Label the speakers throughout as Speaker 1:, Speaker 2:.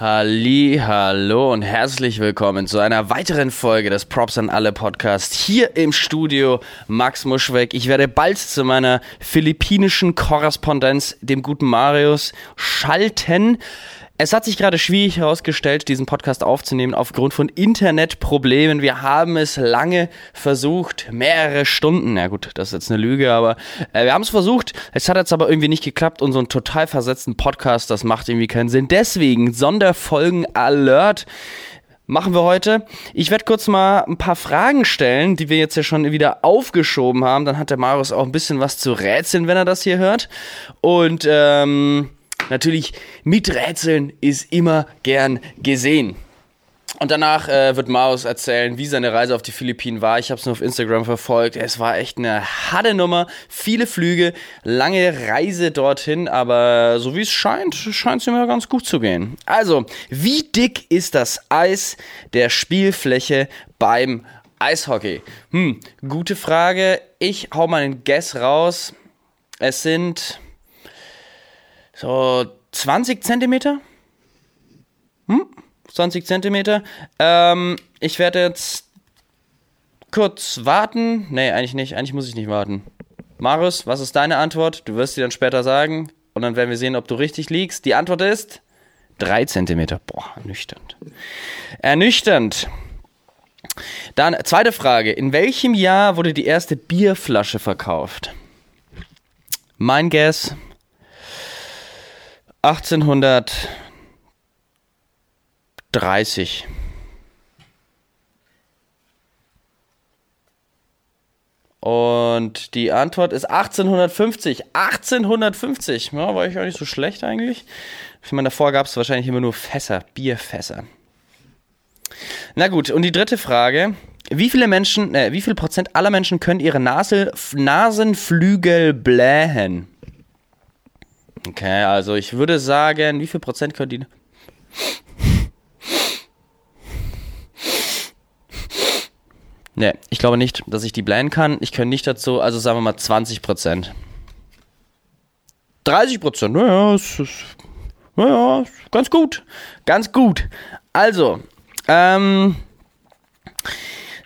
Speaker 1: Halli, hallo und herzlich willkommen zu einer weiteren Folge des Props an alle Podcast hier im Studio Max Muschweg. Ich werde bald zu meiner philippinischen Korrespondenz, dem guten Marius, schalten. Es hat sich gerade schwierig herausgestellt, diesen Podcast aufzunehmen aufgrund von Internetproblemen. Wir haben es lange versucht, mehrere Stunden. Ja gut, das ist jetzt eine Lüge, aber äh, wir haben es versucht. Es hat jetzt aber irgendwie nicht geklappt und so einen total versetzten Podcast, das macht irgendwie keinen Sinn. Deswegen Sonderfolgen Alert machen wir heute. Ich werde kurz mal ein paar Fragen stellen, die wir jetzt ja schon wieder aufgeschoben haben. Dann hat der Marius auch ein bisschen was zu rätseln, wenn er das hier hört. Und ähm, Natürlich, miträtseln ist immer gern gesehen. Und danach äh, wird Maus erzählen, wie seine Reise auf die Philippinen war. Ich habe es nur auf Instagram verfolgt. Es war echt eine harte Nummer. Viele Flüge, lange Reise dorthin, aber so wie es scheint, scheint es immer ganz gut zu gehen. Also, wie dick ist das Eis der Spielfläche beim Eishockey? Hm, gute Frage. Ich hau mal einen Guess raus. Es sind so 20 Zentimeter? Hm? 20 Zentimeter. Ähm, ich werde jetzt kurz warten. Nee, eigentlich nicht. Eigentlich muss ich nicht warten. Marius, was ist deine Antwort? Du wirst sie dann später sagen. Und dann werden wir sehen, ob du richtig liegst. Die Antwort ist 3 Zentimeter. Boah, ernüchternd. Ernüchternd. Dann zweite Frage. In welchem Jahr wurde die erste Bierflasche verkauft? Mein Guess 1830. Und die Antwort ist 1850. 1850. Ja, war ich auch nicht so schlecht eigentlich. Ich meine, davor gab es wahrscheinlich immer nur Fässer, Bierfässer. Na gut, und die dritte Frage. Wie viele Menschen, äh, wie viel Prozent aller Menschen können ihre Nase, Nasenflügel blähen? Okay, also ich würde sagen, wie viel Prozent können die. Ne, ich glaube nicht, dass ich die blähen kann. Ich kann nicht dazu, also sagen wir mal 20 Prozent. 30 Prozent, naja, ist, ist, naja, ganz gut. Ganz gut. Also, ähm,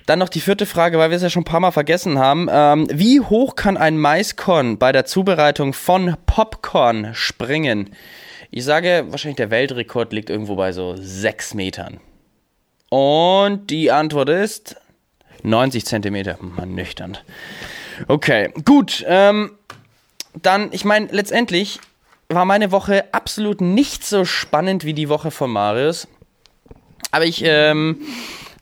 Speaker 1: dann noch die vierte Frage, weil wir es ja schon ein paar Mal vergessen haben. Ähm, wie hoch kann ein Maiskorn bei der Zubereitung von Popcorn springen? Ich sage, wahrscheinlich der Weltrekord liegt irgendwo bei so 6 Metern. Und die Antwort ist 90 Zentimeter. Mann, nüchtern. Okay, gut. Ähm, dann, ich meine, letztendlich war meine Woche absolut nicht so spannend wie die Woche von Marius. Aber ich, ähm,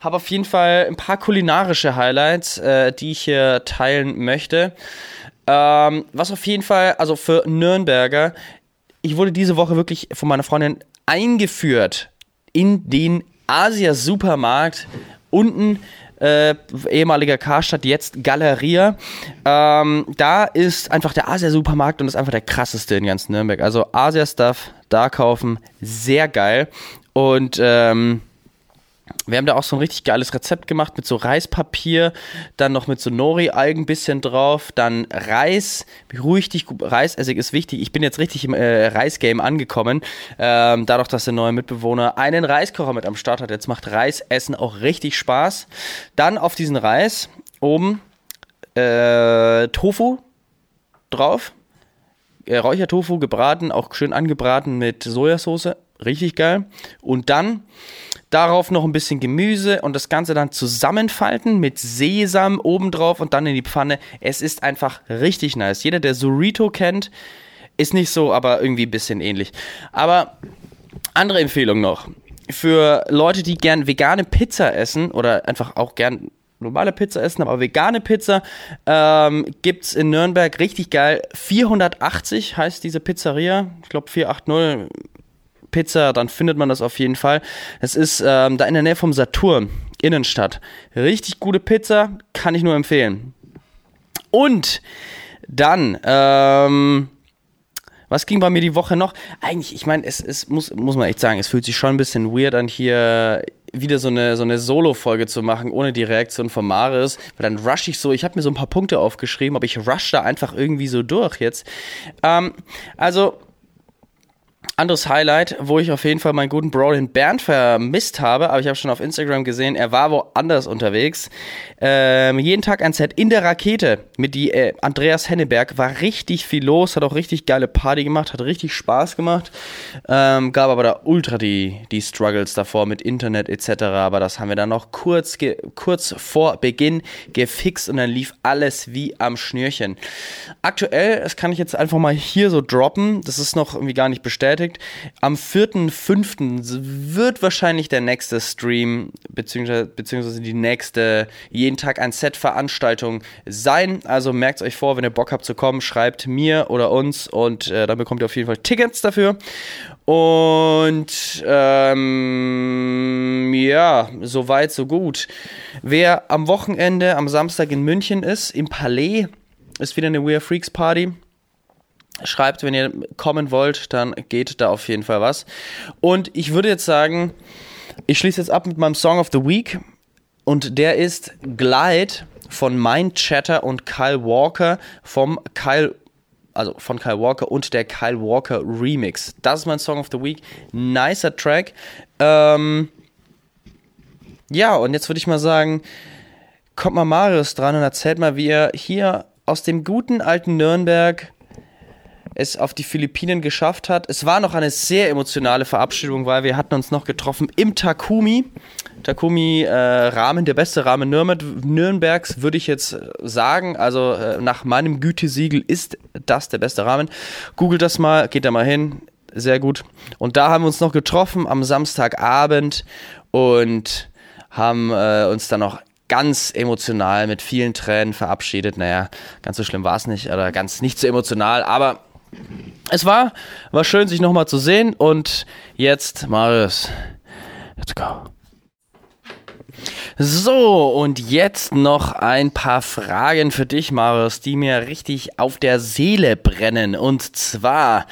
Speaker 1: habe auf jeden Fall ein paar kulinarische Highlights, äh, die ich hier teilen möchte. Ähm, was auf jeden Fall, also für Nürnberger, ich wurde diese Woche wirklich von meiner Freundin eingeführt in den Asia-Supermarkt unten äh, ehemaliger Karstadt, jetzt Galeria. Ähm, da ist einfach der Asia-Supermarkt und ist einfach der krasseste in ganz Nürnberg. Also Asia-Stuff da kaufen, sehr geil. Und ähm, wir haben da auch so ein richtig geiles Rezept gemacht mit so Reispapier, dann noch mit so Nori-Algen bisschen drauf, dann Reis, richtig gut, Reisessig ist wichtig. Ich bin jetzt richtig im äh, Reisgame angekommen, ähm, dadurch, dass der neue Mitbewohner einen Reiskocher mit am Start hat. Jetzt macht Reisessen auch richtig Spaß. Dann auf diesen Reis oben äh, Tofu drauf, äh, Räuchertofu gebraten, auch schön angebraten mit Sojasauce, richtig geil. Und dann Darauf noch ein bisschen Gemüse und das Ganze dann zusammenfalten mit Sesam obendrauf und dann in die Pfanne. Es ist einfach richtig nice. Jeder, der Surito kennt, ist nicht so, aber irgendwie ein bisschen ähnlich. Aber andere Empfehlung noch. Für Leute, die gern vegane Pizza essen oder einfach auch gern normale Pizza essen, aber vegane Pizza ähm, gibt es in Nürnberg richtig geil. 480 heißt diese Pizzeria. Ich glaube 480 Pizza, dann findet man das auf jeden Fall. Es ist ähm, da in der Nähe vom Saturn, Innenstadt. Richtig gute Pizza, kann ich nur empfehlen. Und dann, ähm, was ging bei mir die Woche noch? Eigentlich, ich meine, es, es muss, muss man echt sagen, es fühlt sich schon ein bisschen weird an, hier wieder so eine, so eine Solo-Folge zu machen, ohne die Reaktion von Maris, weil dann rush ich so, ich habe mir so ein paar Punkte aufgeschrieben, aber ich rush da einfach irgendwie so durch jetzt. Ähm, also, anderes Highlight, wo ich auf jeden Fall meinen guten Bro, den Bernd, vermisst habe, aber ich habe schon auf Instagram gesehen, er war woanders unterwegs. Ähm, jeden Tag ein Set in der Rakete mit die äh, Andreas Henneberg. War richtig viel los, hat auch richtig geile Party gemacht, hat richtig Spaß gemacht. Ähm, gab aber da ultra die, die Struggles davor mit Internet etc. Aber das haben wir dann noch kurz, kurz vor Beginn gefixt und dann lief alles wie am Schnürchen. Aktuell, das kann ich jetzt einfach mal hier so droppen, das ist noch irgendwie gar nicht bestätigt. Am 4.5. wird wahrscheinlich der nächste Stream, beziehungsweise, beziehungsweise die nächste jeden Tag ein Set Veranstaltung sein. Also merkt euch vor, wenn ihr Bock habt zu kommen, schreibt mir oder uns und äh, dann bekommt ihr auf jeden Fall Tickets dafür. Und ähm, ja, soweit, so gut. Wer am Wochenende, am Samstag in München ist, im Palais, ist wieder eine We Are Freaks Party. Schreibt, wenn ihr kommen wollt, dann geht da auf jeden Fall was. Und ich würde jetzt sagen, ich schließe jetzt ab mit meinem Song of the Week. Und der ist Glide von Mind Chatter und Kyle Walker vom Kyle also von Kyle Walker und der Kyle Walker Remix. Das ist mein Song of the Week. Nicer Track. Ähm, ja, und jetzt würde ich mal sagen, kommt mal Marius dran und erzählt mal, wie er hier aus dem guten alten Nürnberg es auf die Philippinen geschafft hat. Es war noch eine sehr emotionale Verabschiedung, weil wir hatten uns noch getroffen im Takumi. Takumi äh, Rahmen, der beste Rahmen Nürnbergs, würde ich jetzt sagen. Also äh, nach meinem Gütesiegel ist das der beste Rahmen. Googelt das mal, geht da mal hin. Sehr gut. Und da haben wir uns noch getroffen am Samstagabend und haben äh, uns dann noch ganz emotional mit vielen Tränen verabschiedet. Naja, ganz so schlimm war es nicht, oder ganz nicht so emotional, aber es war, war schön, sich nochmal zu sehen. Und jetzt, Marius, let's go. So, und jetzt noch ein paar Fragen für dich, Marius, die mir richtig auf der Seele brennen. Und zwar,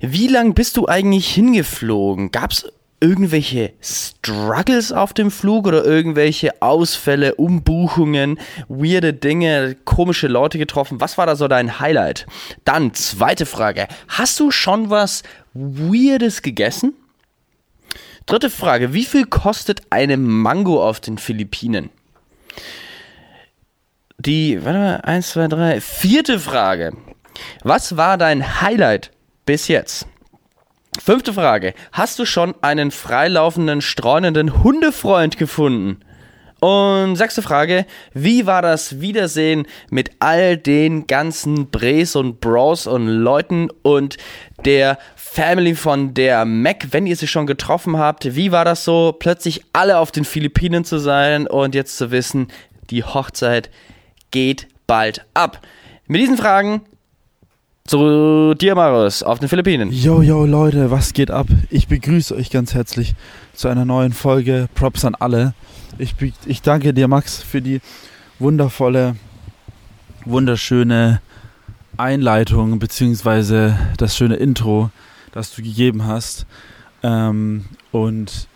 Speaker 1: wie lang bist du eigentlich hingeflogen? Gab es irgendwelche Struggles auf dem Flug oder irgendwelche Ausfälle, Umbuchungen, weirde Dinge, komische Leute getroffen? Was war da so dein Highlight? Dann zweite Frage. Hast du schon was Weirdes gegessen? Dritte Frage. Wie viel kostet eine Mango auf den Philippinen? Die, warte mal, eins, zwei, drei. Vierte Frage. Was war dein Highlight bis jetzt? Fünfte Frage. Hast du schon einen freilaufenden, streunenden Hundefreund gefunden? Und sechste Frage. Wie war das Wiedersehen mit all den ganzen Bres und Bros und Leuten und der Family von der Mac, wenn ihr sie schon getroffen habt? Wie war das so, plötzlich alle auf den Philippinen zu sein und jetzt zu wissen, die Hochzeit geht bald ab? Mit diesen Fragen zu dir, Marius, auf den Philippinen.
Speaker 2: Yo, yo, Leute, was geht ab? Ich begrüße euch ganz herzlich zu einer neuen Folge. Props an alle. Ich, ich danke dir, Max, für die wundervolle, wunderschöne Einleitung beziehungsweise das schöne Intro, das du gegeben hast. Ähm, und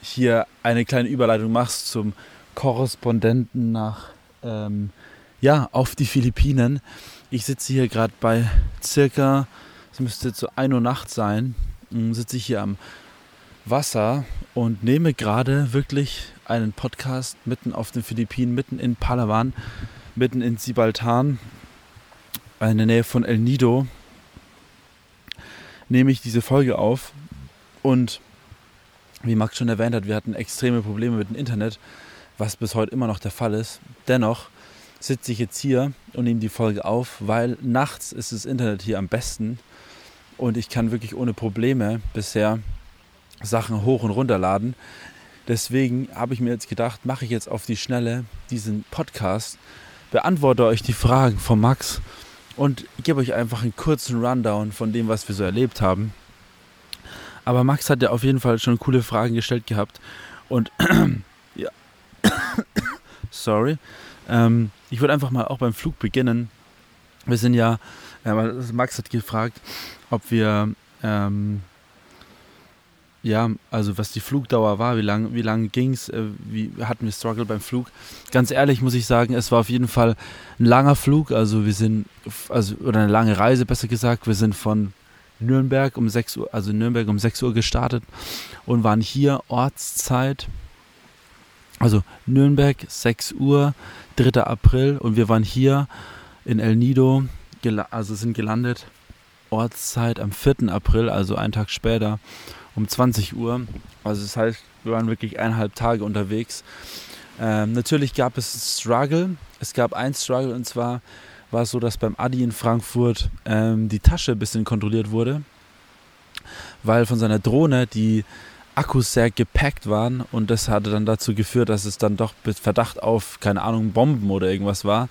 Speaker 2: hier eine kleine Überleitung machst zum Korrespondenten nach, ähm, ja, auf die Philippinen. Ich sitze hier gerade bei circa, es müsste zu 1 Uhr Nacht sein, hm, sitze ich hier am Wasser und nehme gerade wirklich einen Podcast mitten auf den Philippinen, mitten in Palawan, mitten in Sibaltan, in der Nähe von El Nido, nehme ich diese Folge auf und wie Max schon erwähnt hat, wir hatten extreme Probleme mit dem Internet, was bis heute immer noch der Fall ist. Dennoch sitze ich jetzt hier und nehme die Folge auf, weil nachts ist das Internet hier am besten und ich kann wirklich ohne Probleme bisher Sachen hoch und runter laden. Deswegen habe ich mir jetzt gedacht, mache ich jetzt auf die Schnelle diesen Podcast, beantworte euch die Fragen von Max und gebe euch einfach einen kurzen Rundown von dem, was wir so erlebt haben. Aber Max hat ja auf jeden Fall schon coole Fragen gestellt gehabt und ja, sorry, ähm, ich würde einfach mal auch beim Flug beginnen. Wir sind ja, äh, Max hat gefragt, ob wir, ähm, ja, also was die Flugdauer war, wie lange wie lang ging es, äh, wie hatten wir Struggle beim Flug. Ganz ehrlich muss ich sagen, es war auf jeden Fall ein langer Flug, also wir sind, also, oder eine lange Reise besser gesagt, wir sind von Nürnberg um 6 Uhr, also Nürnberg um 6 Uhr gestartet und waren hier Ortszeit. Also Nürnberg 6 Uhr, 3. April und wir waren hier in El Nido, also sind gelandet Ortszeit am 4. April, also einen Tag später um 20 Uhr. Also das heißt, wir waren wirklich eineinhalb Tage unterwegs. Ähm, natürlich gab es Struggle. Es gab ein Struggle und zwar war es so, dass beim Adi in Frankfurt ähm, die Tasche ein bisschen kontrolliert wurde, weil von seiner Drohne die Akkus sehr gepackt waren und das hatte dann dazu geführt, dass es dann doch mit Verdacht auf, keine Ahnung, Bomben oder irgendwas war.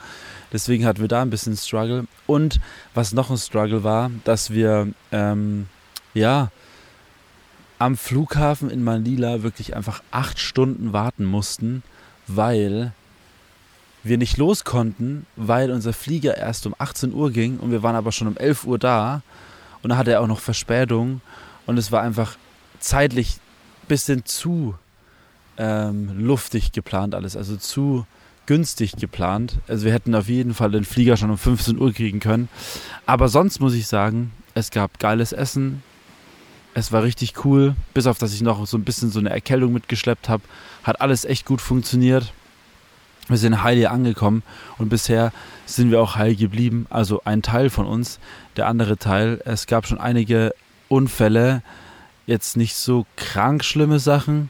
Speaker 2: Deswegen hatten wir da ein bisschen Struggle. Und was noch ein Struggle war, dass wir, ähm, ja, am Flughafen in Manila wirklich einfach acht Stunden warten mussten, weil wir nicht los konnten, weil unser Flieger erst um 18 Uhr ging und wir waren aber schon um 11 Uhr da und da hatte er auch noch Verspätung und es war einfach zeitlich bisschen zu ähm, luftig geplant alles, also zu günstig geplant. Also wir hätten auf jeden Fall den Flieger schon um 15 Uhr kriegen können. Aber sonst muss ich sagen, es gab geiles Essen. Es war richtig cool, bis auf dass ich noch so ein bisschen so eine Erkältung mitgeschleppt habe. Hat alles echt gut funktioniert. Wir sind heil hier angekommen und bisher sind wir auch heil geblieben. Also ein Teil von uns, der andere Teil. Es gab schon einige Unfälle, jetzt nicht so krank schlimme Sachen,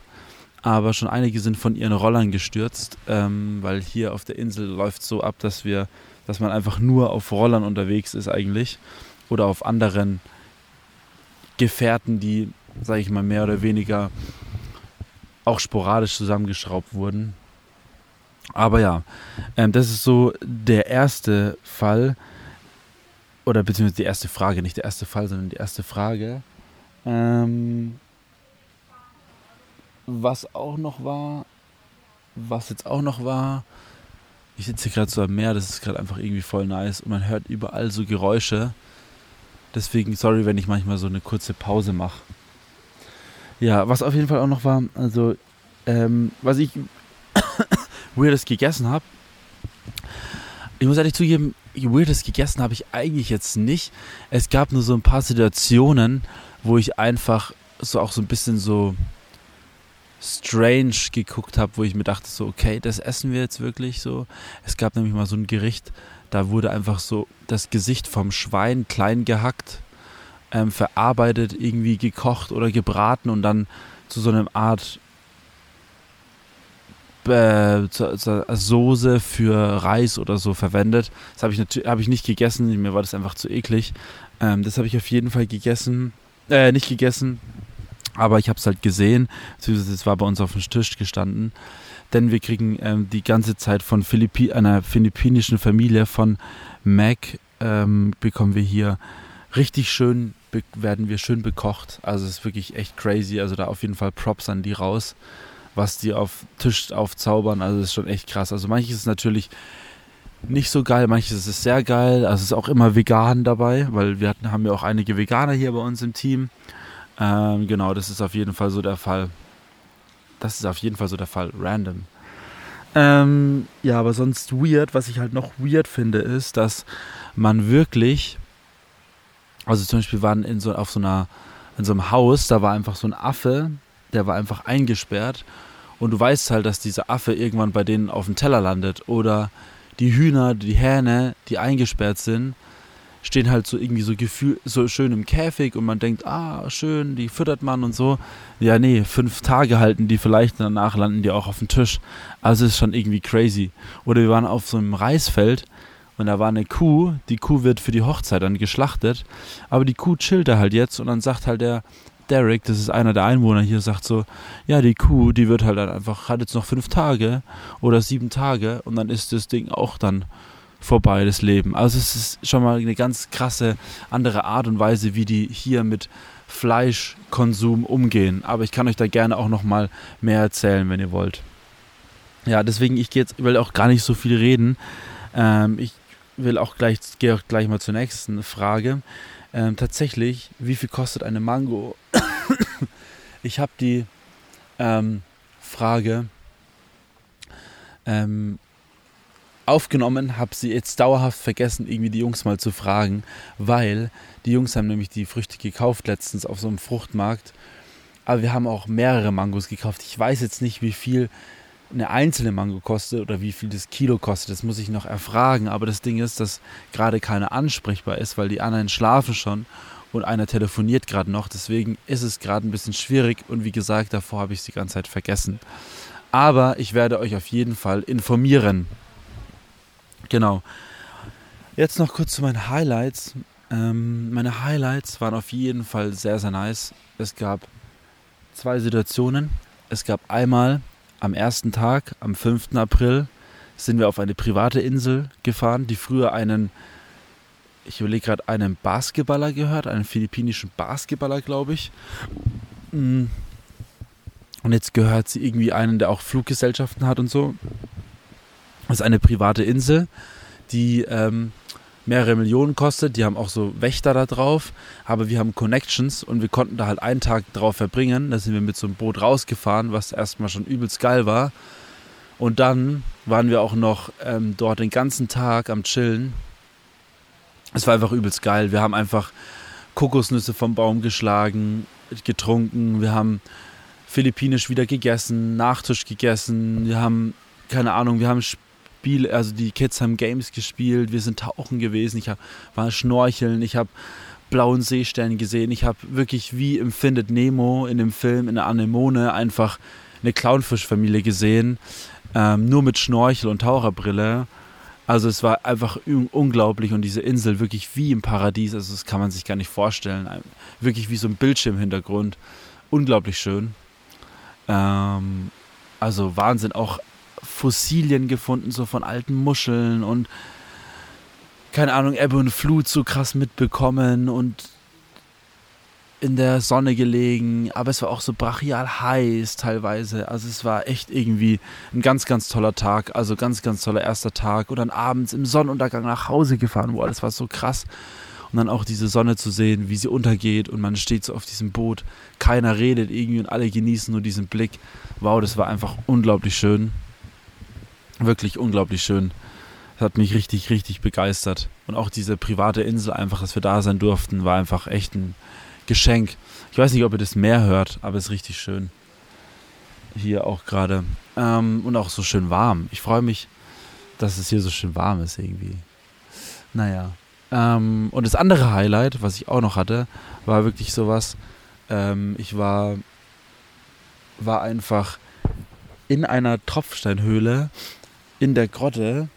Speaker 2: aber schon einige sind von ihren Rollern gestürzt, ähm, weil hier auf der Insel läuft so ab, dass wir, dass man einfach nur auf Rollern unterwegs ist eigentlich oder auf anderen Gefährten, die, sage ich mal, mehr oder weniger auch sporadisch zusammengeschraubt wurden. Aber ja, ähm, das ist so der erste Fall, oder beziehungsweise die erste Frage, nicht der erste Fall, sondern die erste Frage. Ähm, was auch noch war, was jetzt auch noch war, ich sitze hier gerade so am Meer, das ist gerade einfach irgendwie voll nice und man hört überall so Geräusche. Deswegen sorry, wenn ich manchmal so eine kurze Pause mache. Ja, was auf jeden Fall auch noch war, also ähm, was ich Weirdes gegessen habe. Ich muss ehrlich zugeben, Weirdes gegessen habe ich eigentlich jetzt nicht. Es gab nur so ein paar Situationen, wo ich einfach so auch so ein bisschen so strange geguckt habe, wo ich mir dachte so, okay, das essen wir jetzt wirklich so. Es gab nämlich mal so ein Gericht, da wurde einfach so das Gesicht vom Schwein klein gehackt, ähm, verarbeitet, irgendwie gekocht oder gebraten und dann zu so einer Art äh, Soße für Reis oder so verwendet. Das habe ich natürlich hab ich nicht gegessen, mir war das einfach zu eklig. Ähm, das habe ich auf jeden Fall gegessen, äh, nicht gegessen, aber ich habe es halt gesehen, beziehungsweise es war bei uns auf dem Tisch gestanden. Denn wir kriegen ähm, die ganze Zeit von Philippi einer philippinischen Familie von Mac ähm, bekommen wir hier richtig schön, werden wir schön bekocht. Also es ist wirklich echt crazy. Also da auf jeden Fall Props an die raus, was die auf Tisch aufzaubern. Also das ist schon echt krass. Also manches ist natürlich nicht so geil, manches ist sehr geil. Also es ist auch immer vegan dabei, weil wir hatten, haben ja auch einige Veganer hier bei uns im Team. Ähm, genau, das ist auf jeden Fall so der Fall. Das ist auf jeden Fall so der Fall. Random. Ähm, ja, aber sonst weird, was ich halt noch weird finde, ist, dass man wirklich, also zum Beispiel waren in so, auf so einer, in so einem Haus, da war einfach so ein Affe, der war einfach eingesperrt und du weißt halt, dass dieser Affe irgendwann bei denen auf dem Teller landet oder die Hühner, die Hähne, die eingesperrt sind, stehen halt so irgendwie so gefühl so schön im Käfig und man denkt, ah, schön, die füttert man und so. Ja, nee, fünf Tage halten die vielleicht, danach landen die auch auf dem Tisch. Also ist schon irgendwie crazy. Oder wir waren auf so einem Reisfeld und da war eine Kuh, die Kuh wird für die Hochzeit dann geschlachtet, aber die Kuh chillt da halt jetzt und dann sagt halt der Derek, das ist einer der Einwohner hier, sagt so, ja, die Kuh, die wird halt dann einfach, hat jetzt noch fünf Tage oder sieben Tage und dann ist das Ding auch dann vorbei, das Leben. Also es ist schon mal eine ganz krasse andere Art und Weise, wie die hier mit Fleischkonsum umgehen. Aber ich kann euch da gerne auch noch mal mehr erzählen, wenn ihr wollt. Ja, deswegen, ich gehe jetzt, will auch gar nicht so viel reden. Ähm, ich will auch gleich, gehe auch gleich mal zur nächsten Frage. Ähm, tatsächlich, wie viel kostet eine Mango? Ich habe die ähm, Frage ähm, aufgenommen, habe sie jetzt dauerhaft vergessen, irgendwie die Jungs mal zu fragen, weil die Jungs haben nämlich die Früchte gekauft letztens auf so einem Fruchtmarkt. Aber wir haben auch mehrere Mangos gekauft. Ich weiß jetzt nicht, wie viel eine einzelne Mango kostet oder wie viel das Kilo kostet. Das muss ich noch erfragen. Aber das Ding ist, dass gerade keiner ansprechbar ist, weil die anderen schlafen schon und einer telefoniert gerade noch. Deswegen ist es gerade ein bisschen schwierig. Und wie gesagt, davor habe ich es die ganze Zeit vergessen. Aber ich werde euch auf jeden Fall informieren. Genau. Jetzt noch kurz zu meinen Highlights. Ähm, meine Highlights waren auf jeden Fall sehr, sehr nice. Es gab zwei Situationen. Es gab einmal am ersten Tag, am 5. April, sind wir auf eine private Insel gefahren, die früher einen, ich überlege gerade, einen Basketballer gehört, einen philippinischen Basketballer, glaube ich. Mm. Und jetzt gehört sie irgendwie einen, der auch Fluggesellschaften hat und so. Das ist eine private Insel, die ähm, mehrere Millionen kostet. Die haben auch so Wächter da drauf. Aber wir haben Connections und wir konnten da halt einen Tag drauf verbringen. Da sind wir mit so einem Boot rausgefahren, was erstmal schon übelst geil war. Und dann waren wir auch noch ähm, dort den ganzen Tag am Chillen. Es war einfach übelst geil. Wir haben einfach Kokosnüsse vom Baum geschlagen, getrunken. Wir haben philippinisch wieder gegessen, Nachtisch gegessen. Wir haben, keine Ahnung, wir haben Spiele, also die Kids haben Games gespielt, wir sind tauchen gewesen, ich hab, war schnorcheln, ich habe blauen Seestern gesehen, ich habe wirklich wie im Findet Nemo in dem Film in der Anemone einfach eine Clownfischfamilie gesehen, ähm, nur mit Schnorchel und Taucherbrille. Also es war einfach unglaublich und diese Insel wirklich wie im Paradies, also das kann man sich gar nicht vorstellen. Wirklich wie so ein Bildschirmhintergrund. Unglaublich schön. Ähm, also Wahnsinn, auch Fossilien gefunden, so von alten Muscheln und keine Ahnung, Ebbe und Flut so krass mitbekommen und in der Sonne gelegen, aber es war auch so brachial heiß teilweise. Also es war echt irgendwie ein ganz, ganz toller Tag. Also ganz, ganz toller erster Tag. Und dann abends im Sonnenuntergang nach Hause gefahren. Boah, das war so krass. Und dann auch diese Sonne zu sehen, wie sie untergeht und man steht so auf diesem Boot. Keiner redet irgendwie und alle genießen nur diesen Blick. Wow, das war einfach unglaublich schön. Wirklich unglaublich schön. Das hat mich richtig, richtig begeistert. Und auch diese private Insel, einfach, dass wir da sein durften, war einfach echt ein Geschenk. Ich weiß nicht, ob ihr das mehr hört, aber es ist richtig schön. Hier auch gerade. Ähm, und auch so schön warm. Ich freue mich, dass es hier so schön warm ist irgendwie. Naja. Ähm, und das andere Highlight, was ich auch noch hatte, war wirklich sowas. Ähm, ich war, war einfach in einer Tropfsteinhöhle in der Grotte,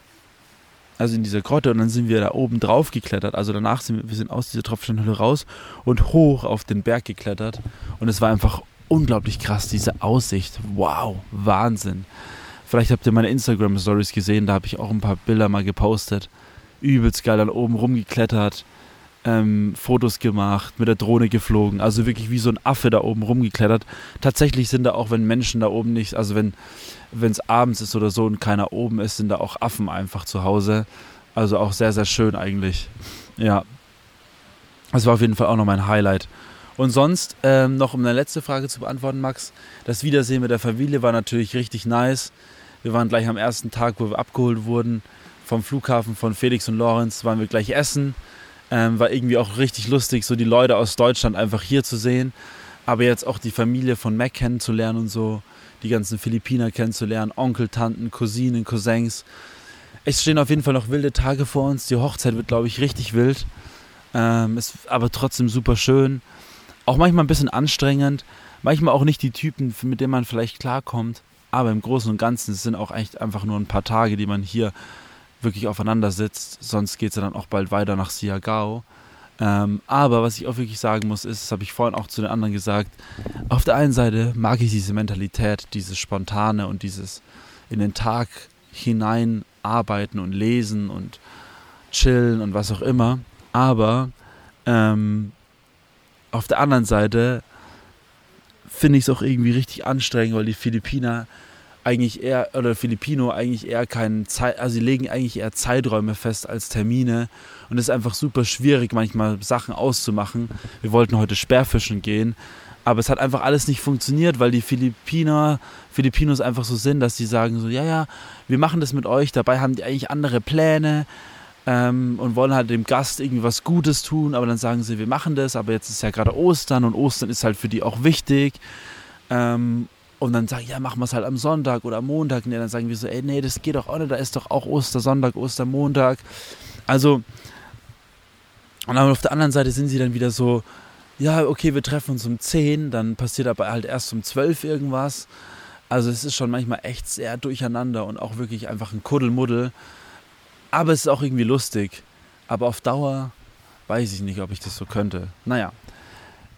Speaker 2: also in dieser Grotte, und dann sind wir da oben drauf geklettert. Also danach sind wir, wir sind aus dieser Tropfsteinhöhle raus und hoch auf den Berg geklettert. Und es war einfach unglaublich krass, diese Aussicht. Wow, Wahnsinn. Vielleicht habt ihr meine Instagram-Stories gesehen, da habe ich auch ein paar Bilder mal gepostet. Übelst geil, dann oben rumgeklettert, ähm, Fotos gemacht, mit der Drohne geflogen. Also wirklich wie so ein Affe da oben rumgeklettert. Tatsächlich sind da auch, wenn Menschen da oben nicht, also wenn es abends ist oder so und keiner oben ist, sind da auch Affen einfach zu Hause. Also auch sehr, sehr schön eigentlich. Ja. Das war auf jeden Fall auch noch mein Highlight. Und sonst, ähm, noch um eine letzte Frage zu beantworten, Max. Das Wiedersehen mit der Familie war natürlich richtig nice. Wir waren gleich am ersten Tag, wo wir abgeholt wurden, vom Flughafen von Felix und Lorenz, waren wir gleich essen. Ähm, war irgendwie auch richtig lustig, so die Leute aus Deutschland einfach hier zu sehen. Aber jetzt auch die Familie von Mac kennenzulernen und so die ganzen Philippiner kennenzulernen, Onkel, Tanten, Cousinen, Cousins. Es stehen auf jeden Fall noch wilde Tage vor uns. Die Hochzeit wird, glaube ich, richtig wild. Ähm, ist aber trotzdem super schön. Auch manchmal ein bisschen anstrengend. Manchmal auch nicht die Typen, mit denen man vielleicht klarkommt. Aber im Großen und Ganzen sind auch echt einfach nur ein paar Tage, die man hier wirklich aufeinander sitzt. Sonst geht es ja dann auch bald weiter nach Siagao. Ähm, aber was ich auch wirklich sagen muss, ist, das habe ich vorhin auch zu den anderen gesagt, auf der einen Seite mag ich diese Mentalität, dieses Spontane und dieses in den Tag hinein arbeiten und lesen und chillen und was auch immer. Aber ähm, auf der anderen Seite finde ich es auch irgendwie richtig anstrengend, weil die Philippiner eigentlich eher, oder Filipino eigentlich eher keinen Zeit, also sie legen eigentlich eher Zeiträume fest als Termine und es ist einfach super schwierig, manchmal Sachen auszumachen. Wir wollten heute Sperrfischen gehen, Aber es hat einfach alles nicht funktioniert, weil die Philippiner, Filipinos einfach so sind, dass sie sagen so, ja, ja, wir machen das mit euch. Dabei haben die eigentlich andere Pläne ähm, und wollen halt dem Gast irgendwie was Gutes tun. Aber dann sagen sie, wir machen das. Aber jetzt ist ja gerade Ostern und Ostern ist halt für die auch wichtig. Ähm, und dann sagen, ja, machen wir es halt am Sonntag oder am Montag. Nee, dann sagen wir so, ey, nee, das geht doch auch nicht. Da ist doch auch Ostersonntag, Ostermontag. Also, und aber auf der anderen Seite sind sie dann wieder so, ja, okay, wir treffen uns um 10, dann passiert aber halt erst um 12 irgendwas. Also es ist schon manchmal echt sehr durcheinander und auch wirklich einfach ein Kuddelmuddel. Aber es ist auch irgendwie lustig. Aber auf Dauer weiß ich nicht, ob ich das so könnte. Naja,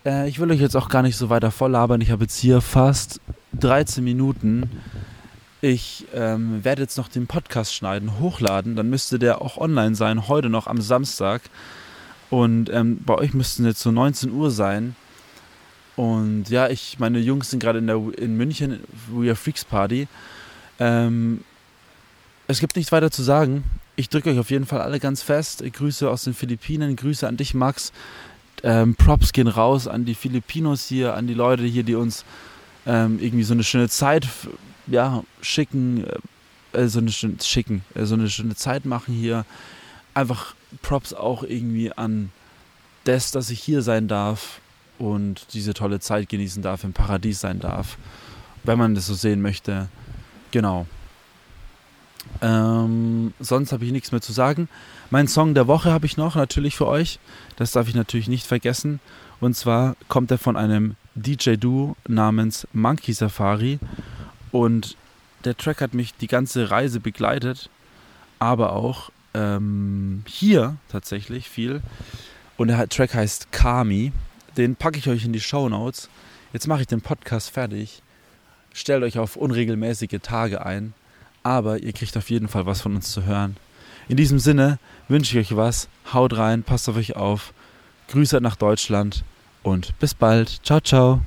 Speaker 2: äh, ich will euch jetzt auch gar nicht so weiter voll labern. Ich habe jetzt hier fast 13 Minuten. Ich ähm, werde jetzt noch den Podcast schneiden, hochladen. Dann müsste der auch online sein, heute noch am Samstag. Und ähm, bei euch müssten jetzt so 19 Uhr sein. Und ja, ich, meine Jungs sind gerade in, in München, We Are Freaks Party. Ähm, es gibt nichts weiter zu sagen. Ich drücke euch auf jeden Fall alle ganz fest. Grüße aus den Philippinen, Grüße an dich, Max. Ähm, Props gehen raus an die Filipinos hier, an die Leute hier, die uns ähm, irgendwie so eine schöne Zeit ja, schicken, äh, so eine schöne, schicken, äh, so eine schöne Zeit machen hier. Einfach Props auch irgendwie an das, dass ich hier sein darf und diese tolle Zeit genießen darf, im Paradies sein darf, wenn man das so sehen möchte. Genau. Ähm, sonst habe ich nichts mehr zu sagen. Mein Song der Woche habe ich noch natürlich für euch. Das darf ich natürlich nicht vergessen. Und zwar kommt er von einem DJ-Duo namens Monkey Safari. Und der Track hat mich die ganze Reise begleitet, aber auch ähm, hier tatsächlich viel. Und der Track heißt Kami. Den packe ich euch in die Show Notes. Jetzt mache ich den Podcast fertig. Stellt euch auf unregelmäßige Tage ein. Aber ihr kriegt auf jeden Fall was von uns zu hören. In diesem Sinne wünsche ich euch was. Haut rein, passt auf euch auf. Grüße nach Deutschland und bis bald. Ciao, ciao.